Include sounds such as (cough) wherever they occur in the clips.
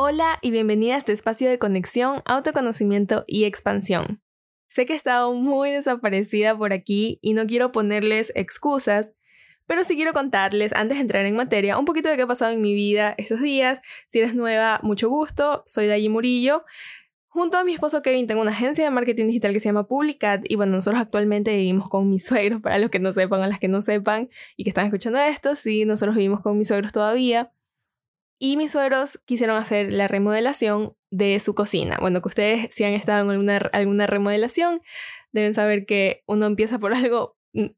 Hola y bienvenida a este espacio de conexión, autoconocimiento y expansión. Sé que he estado muy desaparecida por aquí y no quiero ponerles excusas, pero sí quiero contarles, antes de entrar en materia, un poquito de qué ha pasado en mi vida estos días. Si eres nueva, mucho gusto. Soy Dayi Murillo. Junto a mi esposo Kevin tengo una agencia de marketing digital que se llama Publicat y bueno, nosotros actualmente vivimos con mis (laughs) suegros, para los que no sepan o las que no sepan y que están escuchando esto, sí, nosotros vivimos con mis suegros todavía. Y mis suegros quisieron hacer la remodelación de su cocina. Bueno, que ustedes si han estado en alguna, alguna remodelación, deben saber que uno empieza por (laughs) algo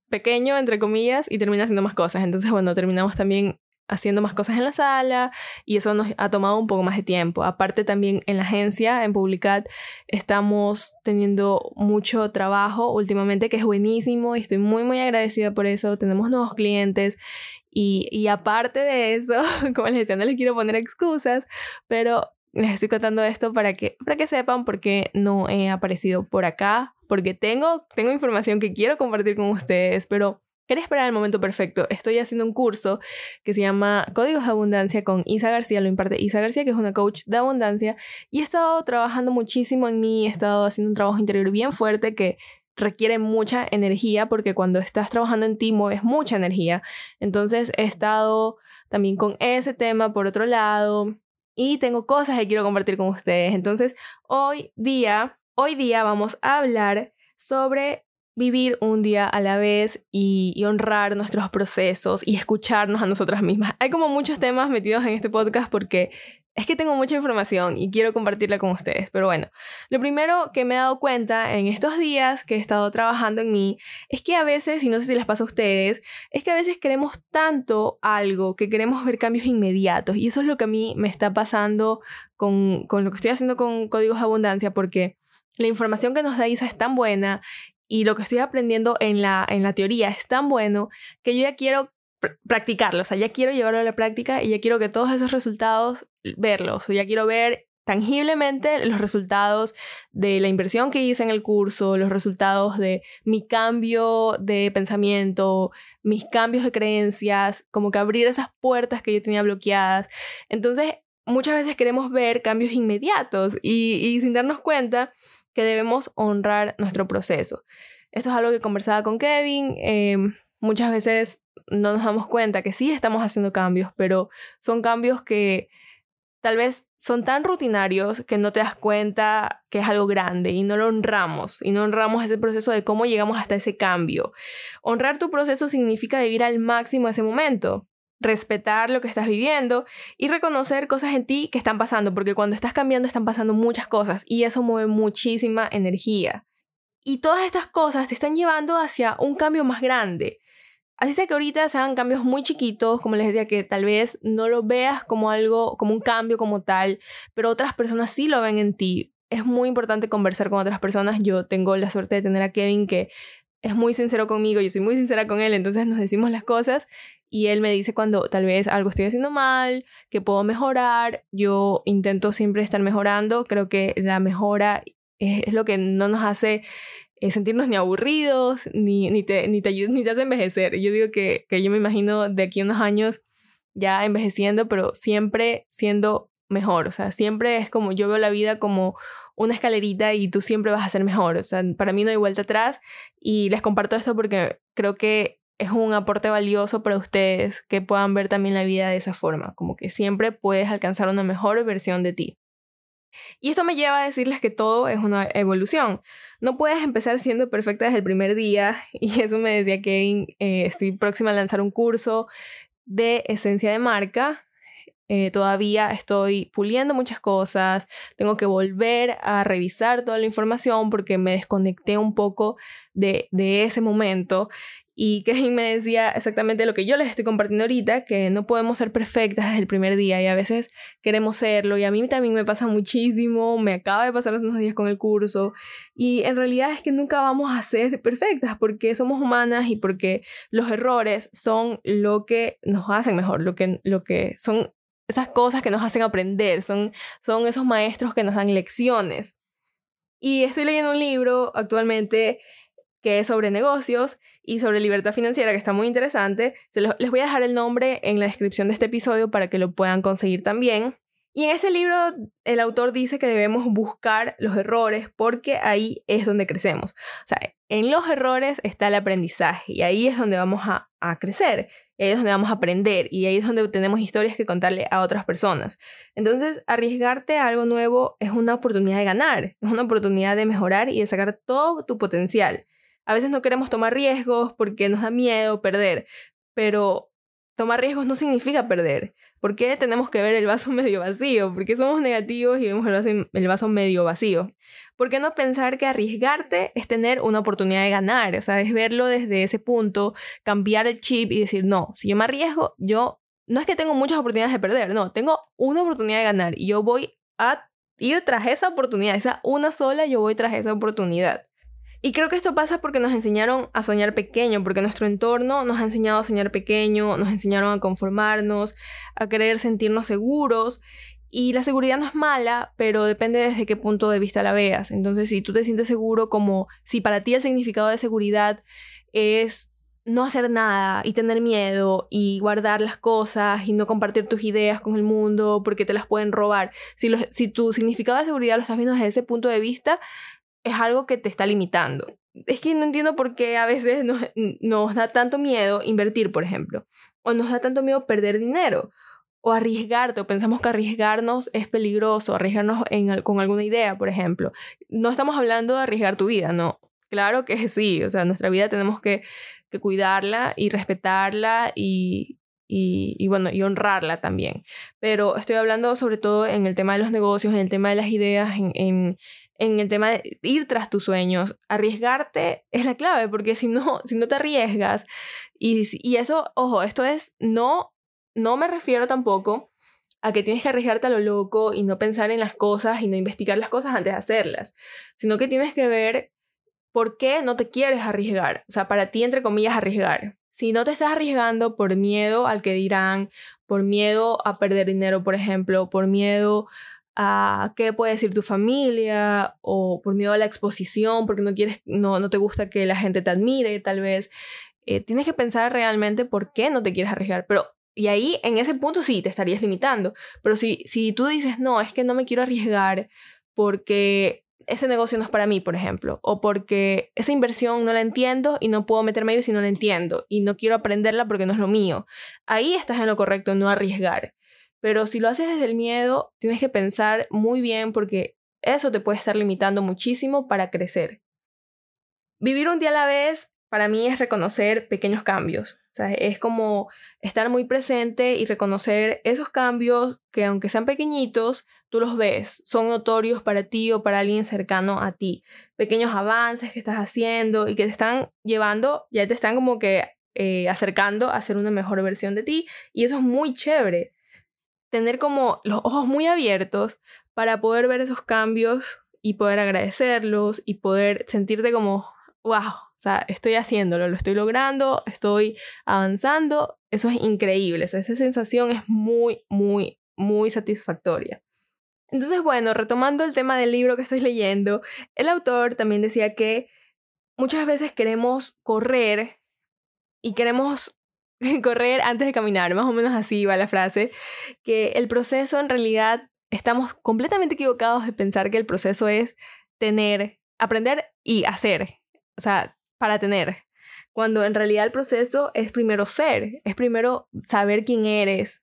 pequeño, entre comillas, y termina haciendo más cosas. Entonces, bueno, terminamos también haciendo más cosas en la sala y eso nos ha tomado un poco más de tiempo. Aparte también en la agencia, en Publicat, estamos teniendo mucho trabajo últimamente que es buenísimo y estoy muy muy agradecida por eso. Tenemos nuevos clientes y, aparte de eso, (laughs) como les decía, no les quiero poner excusas, pero les estoy contando esto para que, para que sepan por qué no he aparecido por acá, porque tengo, tengo información que quiero compartir con ustedes, pero quería esperar el momento perfecto. Estoy haciendo un curso que se llama Códigos de Abundancia con Isa García, lo imparte Isa García, que es una coach de abundancia, y he estado trabajando muchísimo en mí, he estado haciendo un trabajo interior bien fuerte que requiere mucha energía porque cuando estás trabajando en ti mueves mucha energía. Entonces he estado también con ese tema por otro lado y tengo cosas que quiero compartir con ustedes. Entonces, hoy día, hoy día vamos a hablar sobre vivir un día a la vez y, y, honrar nuestros procesos y escucharnos a nosotras mismas. Hay como muchos temas metidos en este podcast porque es que tengo mucha información y quiero compartirla con ustedes, pero bueno, lo primero que me he dado cuenta en estos días que he estado trabajando en mí es que a veces, y no sé si les pasa a ustedes, es que a veces queremos tanto algo que queremos ver cambios inmediatos y eso es lo que a mí me está pasando con, con lo que estoy haciendo con Códigos Abundancia porque la información que nos da Isa es tan buena y lo que estoy aprendiendo en la, en la teoría es tan bueno que yo ya quiero practicarlo, o sea, ya quiero llevarlo a la práctica y ya quiero que todos esos resultados verlos, o ya quiero ver tangiblemente los resultados de la inversión que hice en el curso, los resultados de mi cambio de pensamiento, mis cambios de creencias, como que abrir esas puertas que yo tenía bloqueadas. Entonces, muchas veces queremos ver cambios inmediatos y, sin darnos cuenta que debemos honrar nuestro proceso. Esto es algo que conversaba con Kevin. Em, muchas veces no nos damos cuenta que sí estamos haciendo cambios, pero son cambios que tal vez son tan rutinarios que no te das cuenta que es algo grande y no lo honramos y no honramos ese proceso de cómo llegamos hasta ese cambio. Honrar tu proceso significa vivir al máximo ese momento, respetar lo que estás viviendo y reconocer cosas en ti que están pasando, porque cuando estás cambiando están pasando muchas cosas y eso mueve muchísima energía. Y todas estas cosas te están llevando hacia un cambio más grande. Así sea que ahorita se hagan cambios muy chiquitos, como les decía, que tal vez no lo veas como algo, como un cambio como tal, pero otras personas sí lo ven en ti. Es muy importante conversar con otras personas. Yo tengo la suerte de tener a Kevin que es muy sincero conmigo, yo soy muy sincera con él, entonces nos decimos las cosas y él me dice cuando tal vez algo estoy haciendo mal, que puedo mejorar. Yo intento siempre estar mejorando, creo que la mejora es lo que no nos hace eh, sentirnos ni aburridos, ni, ni, te, ni, te, ni te hace envejecer. Yo digo que, que yo me imagino de aquí a unos años ya envejeciendo, pero siempre siendo mejor. O sea, siempre es como yo veo la vida como una escalerita y tú siempre vas a ser mejor. O sea, para mí no hay vuelta atrás y les comparto esto porque creo que es un aporte valioso para ustedes que puedan ver también la vida de esa forma, como que siempre puedes alcanzar una mejor versión de ti. Y esto me lleva a decirles que todo es una evolución. No puedes empezar siendo perfecta desde el primer día. (laughs) Y eso me decía Kevin, eh, estoy próxima a lanzar un curso de esencia de marca. Eh, todavía estoy puliendo muchas cosas, tengo que volver a revisar toda la información porque me desconecté un poco de, de ese momento. Y (laughs) Kevin me decía exactamente lo que yo les estoy compartiendo ahorita, que no podemos ser perfectas desde el primer día y a veces queremos serlo. Y a mí también me pasa muchísimo, me acaba de pasar hace unos días con el curso. Y en realidad es que nunca vamos a ser perfectas porque somos humanas y porque los errores son lo que nos hacen mejor, lo que, lo que son esas cosas que nos hacen aprender, son, son esos maestros que nos dan lecciones. Y estoy leyendo un libro actualmente que es sobre negocios y sobre libertad financiera, que está muy interesante. Se les voy a dejar el nombre en la descripción de este episodio para que lo puedan conseguir también. Y en ese libro el autor dice que debemos buscar los errores porque ahí es donde crecemos. O sea, en los errores está el aprendizaje y ahí es donde vamos a, crecer, ahí es donde vamos a aprender y ahí es donde tenemos historias que contarle a otras personas. Entonces, arriesgarte a algo nuevo es una oportunidad de ganar, es una oportunidad de mejorar y de sacar todo tu potencial. A veces no queremos tomar riesgos porque nos da miedo perder, pero tomar riesgos no significa perder. ¿Por qué tenemos que ver el vaso (laughs) medio vacío? ¿Por qué somos negativos y vemos el vaso, el vaso medio vacío? ¿Por qué no pensar que arriesgarte es tener una oportunidad de ganar? O sea, es verlo desde ese punto, cambiar el chip y decir, no, si yo me arriesgo, yo no es que tengo muchas oportunidades de perder, no, tengo una oportunidad de ganar y yo voy a ir tras esa oportunidad, esa una sola, yo voy tras esa oportunidad. Y creo que esto pasa porque nos enseñaron a soñar pequeño, porque nuestro entorno nos ha enseñado a soñar pequeño, nos enseñaron a conformarnos, a querer sentirnos seguros. Y la seguridad no es mala, pero depende desde qué punto de vista la veas. Entonces, si tú te sientes seguro como si para ti el significado de seguridad es no hacer nada y tener miedo y guardar las cosas y no compartir tus ideas con el mundo porque te las pueden robar. Si, si tu significado de seguridad lo estás viendo desde ese punto de vista, es algo que te está limitando. Es que no entiendo por qué a veces nos, nos da tanto miedo invertir, por ejemplo, o nos da tanto miedo perder dinero, o arriesgarte, o pensamos que arriesgarnos es peligroso, arriesgarnos en, con alguna idea, por ejemplo. No estamos hablando de arriesgar tu vida, no. Claro que sí, o sea, nuestra vida tenemos que, que cuidarla y respetarla y, y, y, bueno, y honrarla también. Pero estoy hablando sobre todo en el tema de los negocios, en el tema de las ideas, en, en, en el tema de ir tras tus sueños, arriesgarte es la clave, porque si no, si no te arriesgas, y, y eso, ojo, esto es, no, no me refiero tampoco a que tienes que arriesgarte a lo loco y no pensar en las cosas y no investigar las cosas antes de hacerlas, sino que tienes que ver por qué no te quieres arriesgar, o sea, para ti, entre comillas, arriesgar. Si no te estás arriesgando por miedo al que dirán, por miedo a perder dinero, por ejemplo, por miedo a qué puede decir tu familia o por miedo a la exposición, porque no quieres, no, no te gusta que la gente te admire, tal vez. Eh, tienes que pensar realmente por qué no te quieres arriesgar. Pero, y ahí, en ese punto sí, te estarías limitando. Pero si, si tú dices, no, es que no me quiero arriesgar porque ese negocio no es para mí, por ejemplo, o porque esa inversión no la entiendo y no puedo meterme ahí si no la entiendo y no quiero aprenderla porque no es lo mío. Ahí estás en lo correcto, no arriesgar. Pero si lo haces desde el miedo, tienes que pensar muy bien porque eso te puede estar limitando muchísimo para crecer. Vivir un día a la vez para mí es reconocer pequeños cambios. O sea, es como estar muy presente y reconocer esos cambios que aunque sean pequeñitos, tú los ves, son notorios para ti o para alguien cercano a ti. Pequeños avances que estás haciendo y que te están llevando, ya te están como que eh, acercando a ser una mejor versión de ti. Y eso es muy chévere tener como los ojos muy abiertos para poder ver esos cambios y poder agradecerlos y poder sentirte como, wow, o sea, estoy haciéndolo, lo estoy logrando, estoy avanzando, eso es increíble, esa sensación es muy, muy, muy satisfactoria. Entonces, bueno, retomando el tema del libro que estoy leyendo, el autor también decía que muchas veces queremos correr y queremos (laughs) correr antes de caminar, más o menos así va la frase, que el proceso en realidad estamos completamente equivocados de pensar que el proceso es tener, aprender y hacer, o sea, para tener, cuando en realidad el proceso es primero ser, es primero saber quién eres.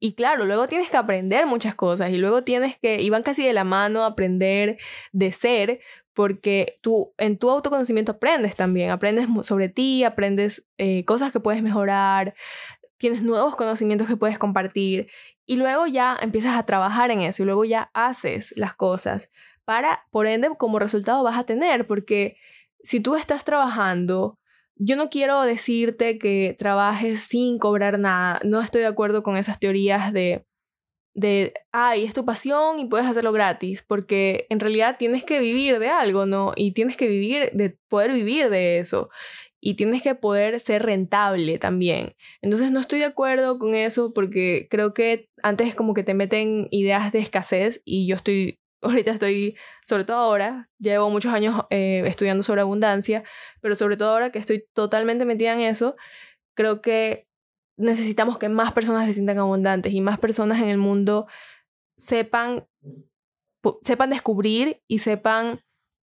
Y claro, luego tienes que aprender muchas cosas y luego tienes que, y van casi de la mano, aprender de ser, porque tú en tu autoconocimiento aprendes también, aprendes sobre ti, aprendes eh, cosas que puedes mejorar, tienes nuevos conocimientos que puedes compartir y luego ya empiezas a trabajar en eso y luego ya haces las cosas para, por ende, como resultado vas a tener, porque si tú estás trabajando, yo no quiero decirte que trabajes sin cobrar nada, no estoy de acuerdo con esas teorías de de, ay, es tu pasión y puedes hacerlo gratis, porque en realidad tienes que vivir de algo, ¿no? Y tienes que vivir, de poder vivir de eso. Y tienes que poder ser rentable también. Entonces no estoy de acuerdo con eso porque creo que antes como que te meten ideas de escasez y yo estoy, (laughs) ahorita estoy, sobre todo ahora, llevo muchos años eh, estudiando sobre abundancia, pero sobre todo ahora que estoy totalmente metida en eso, creo que necesitamos que más personas se sientan abundantes y más personas en el mundo sepan, sepan descubrir y sepan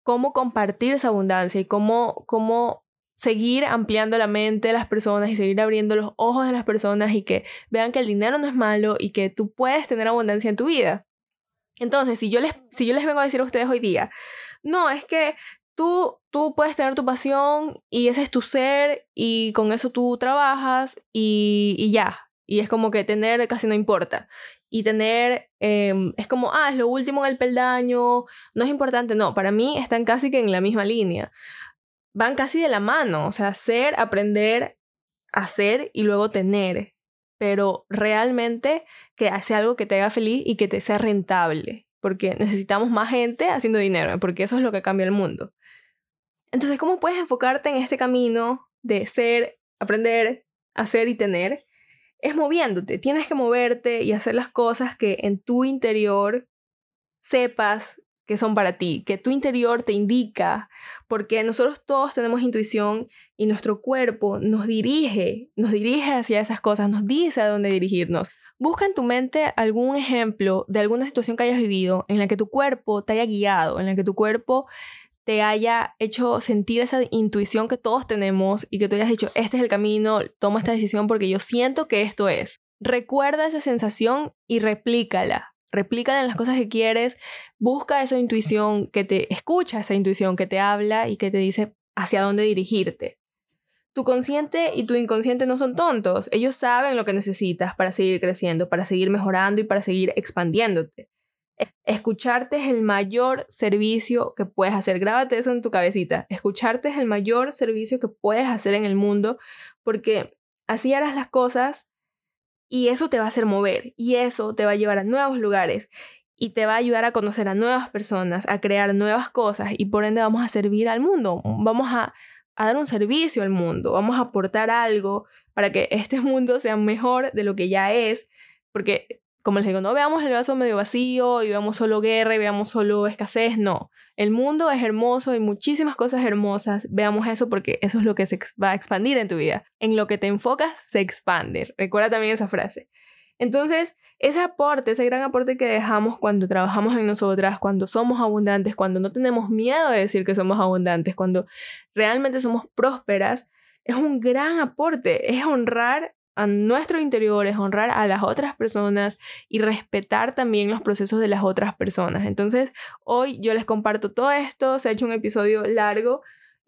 cómo compartir esa abundancia y cómo, cómo seguir ampliando la mente de las personas y seguir abriendo los ojos de las personas y que vean que el dinero no es malo y que tú puedes tener abundancia en tu vida. Entonces, si yo les, si yo les vengo a decir a ustedes hoy día, no, es que tú, tú puedes tener tu pasión y ese es tu ser y con eso tú trabajas y, y ya. Y es como que tener casi no importa. Y tener, em, es como, ah, es lo último en el peldaño, no es importante. No, para mí están casi que en la misma línea van casi de la mano, o sea, ser, aprender, hacer y luego tener, pero realmente que hace algo que te haga feliz y que te sea rentable, porque necesitamos más gente haciendo dinero, porque eso es lo que cambia el mundo. Entonces, ¿cómo puedes enfocarte en este camino de ser, aprender, hacer y tener? Es moviéndote, tienes que moverte y hacer las cosas que en tu interior sepas que son para ti, que tu interior te indica, porque nosotros todos tenemos intuición y nuestro cuerpo nos dirige, nos dirige hacia esas cosas, nos dice a dónde dirigirnos. Busca en tu mente algún ejemplo de alguna situación que hayas vivido en la que tu cuerpo te haya guiado, en la que tu cuerpo te haya hecho sentir esa intuición que todos tenemos y que tú hayas dicho, este es el camino, tomo esta decisión porque yo siento que esto es. Recuerda esa sensación y replícala replícala en las cosas que quieres, busca esa intuición que te escucha, esa intuición que te habla y que te dice hacia dónde dirigirte. Tu consciente y tu inconsciente no son tontos, ellos saben lo que necesitas para seguir creciendo, para seguir mejorando y para seguir expandiéndote. Escucharte es el mayor servicio que puedes hacer. Grábate eso en tu cabecita. Escucharte es el mayor servicio que puedes hacer en el mundo porque así harás las cosas y eso te va a hacer mover y eso te va a llevar a nuevos lugares y te va a ayudar a conocer a nuevas personas, a crear nuevas cosas y por ende vamos a servir al mundo, vamos a, a dar un servicio al mundo, vamos a aportar algo para que este (laughs) mundo sea mejor de lo que ya es, porque como les digo, no veamos el vaso medio vacío y veamos solo guerra y veamos solo escasez, no. El mundo es hermoso, hay muchísimas cosas hermosas, veamos eso porque eso es lo que se va a expandir en tu vida. En lo que te enfocas, se expande. Recuerda también esa frase. Entonces, ese aporte, ese gran aporte que dejamos cuando trabajamos en nosotras, cuando somos abundantes, cuando no tenemos miedo de decir que somos abundantes, cuando realmente somos prósperas, es un gran aporte, es honrar a nuestro interior, es honrar a las otras personas y respetar también los procesos de las otras personas. Entonces, hoy yo les comparto todo esto, se ha hecho un episodio largo.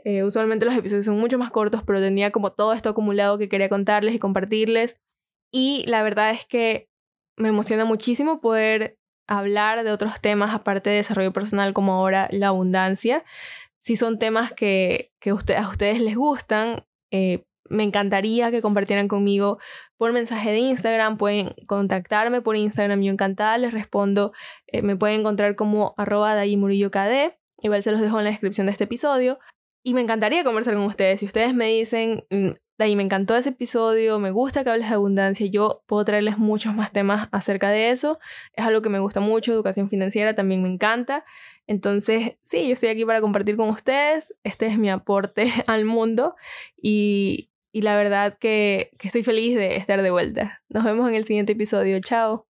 Eh, usualmente los episodios son mucho más cortos, pero tenía como todo esto acumulado que quería contarles y compartirles. Y la verdad es que me emociona muchísimo poder hablar de otros temas aparte de desarrollo personal como ahora la abundancia. Si son temas que, que a ustedes les gustan, eh, me encantaría que compartieran conmigo por mensaje de Instagram. Pueden contactarme por Instagram, yo encantada les respondo. Eh, me pueden encontrar como arroba KD. Igual se los dejo en la descripción de este episodio. Y me encantaría conversar con ustedes. Si ustedes me dicen, mm, Dayi, me encantó ese episodio, me gusta que hables de abundancia, yo puedo traerles muchos más temas acerca de eso. Es algo que me gusta mucho, educación financiera también me encanta. Entonces, sí, yo estoy aquí para compartir con ustedes. Este es mi aporte (laughs) al mundo y, y la verdad que, estoy feliz de estar de vuelta. Nos vemos en el siguiente episodio. Chao.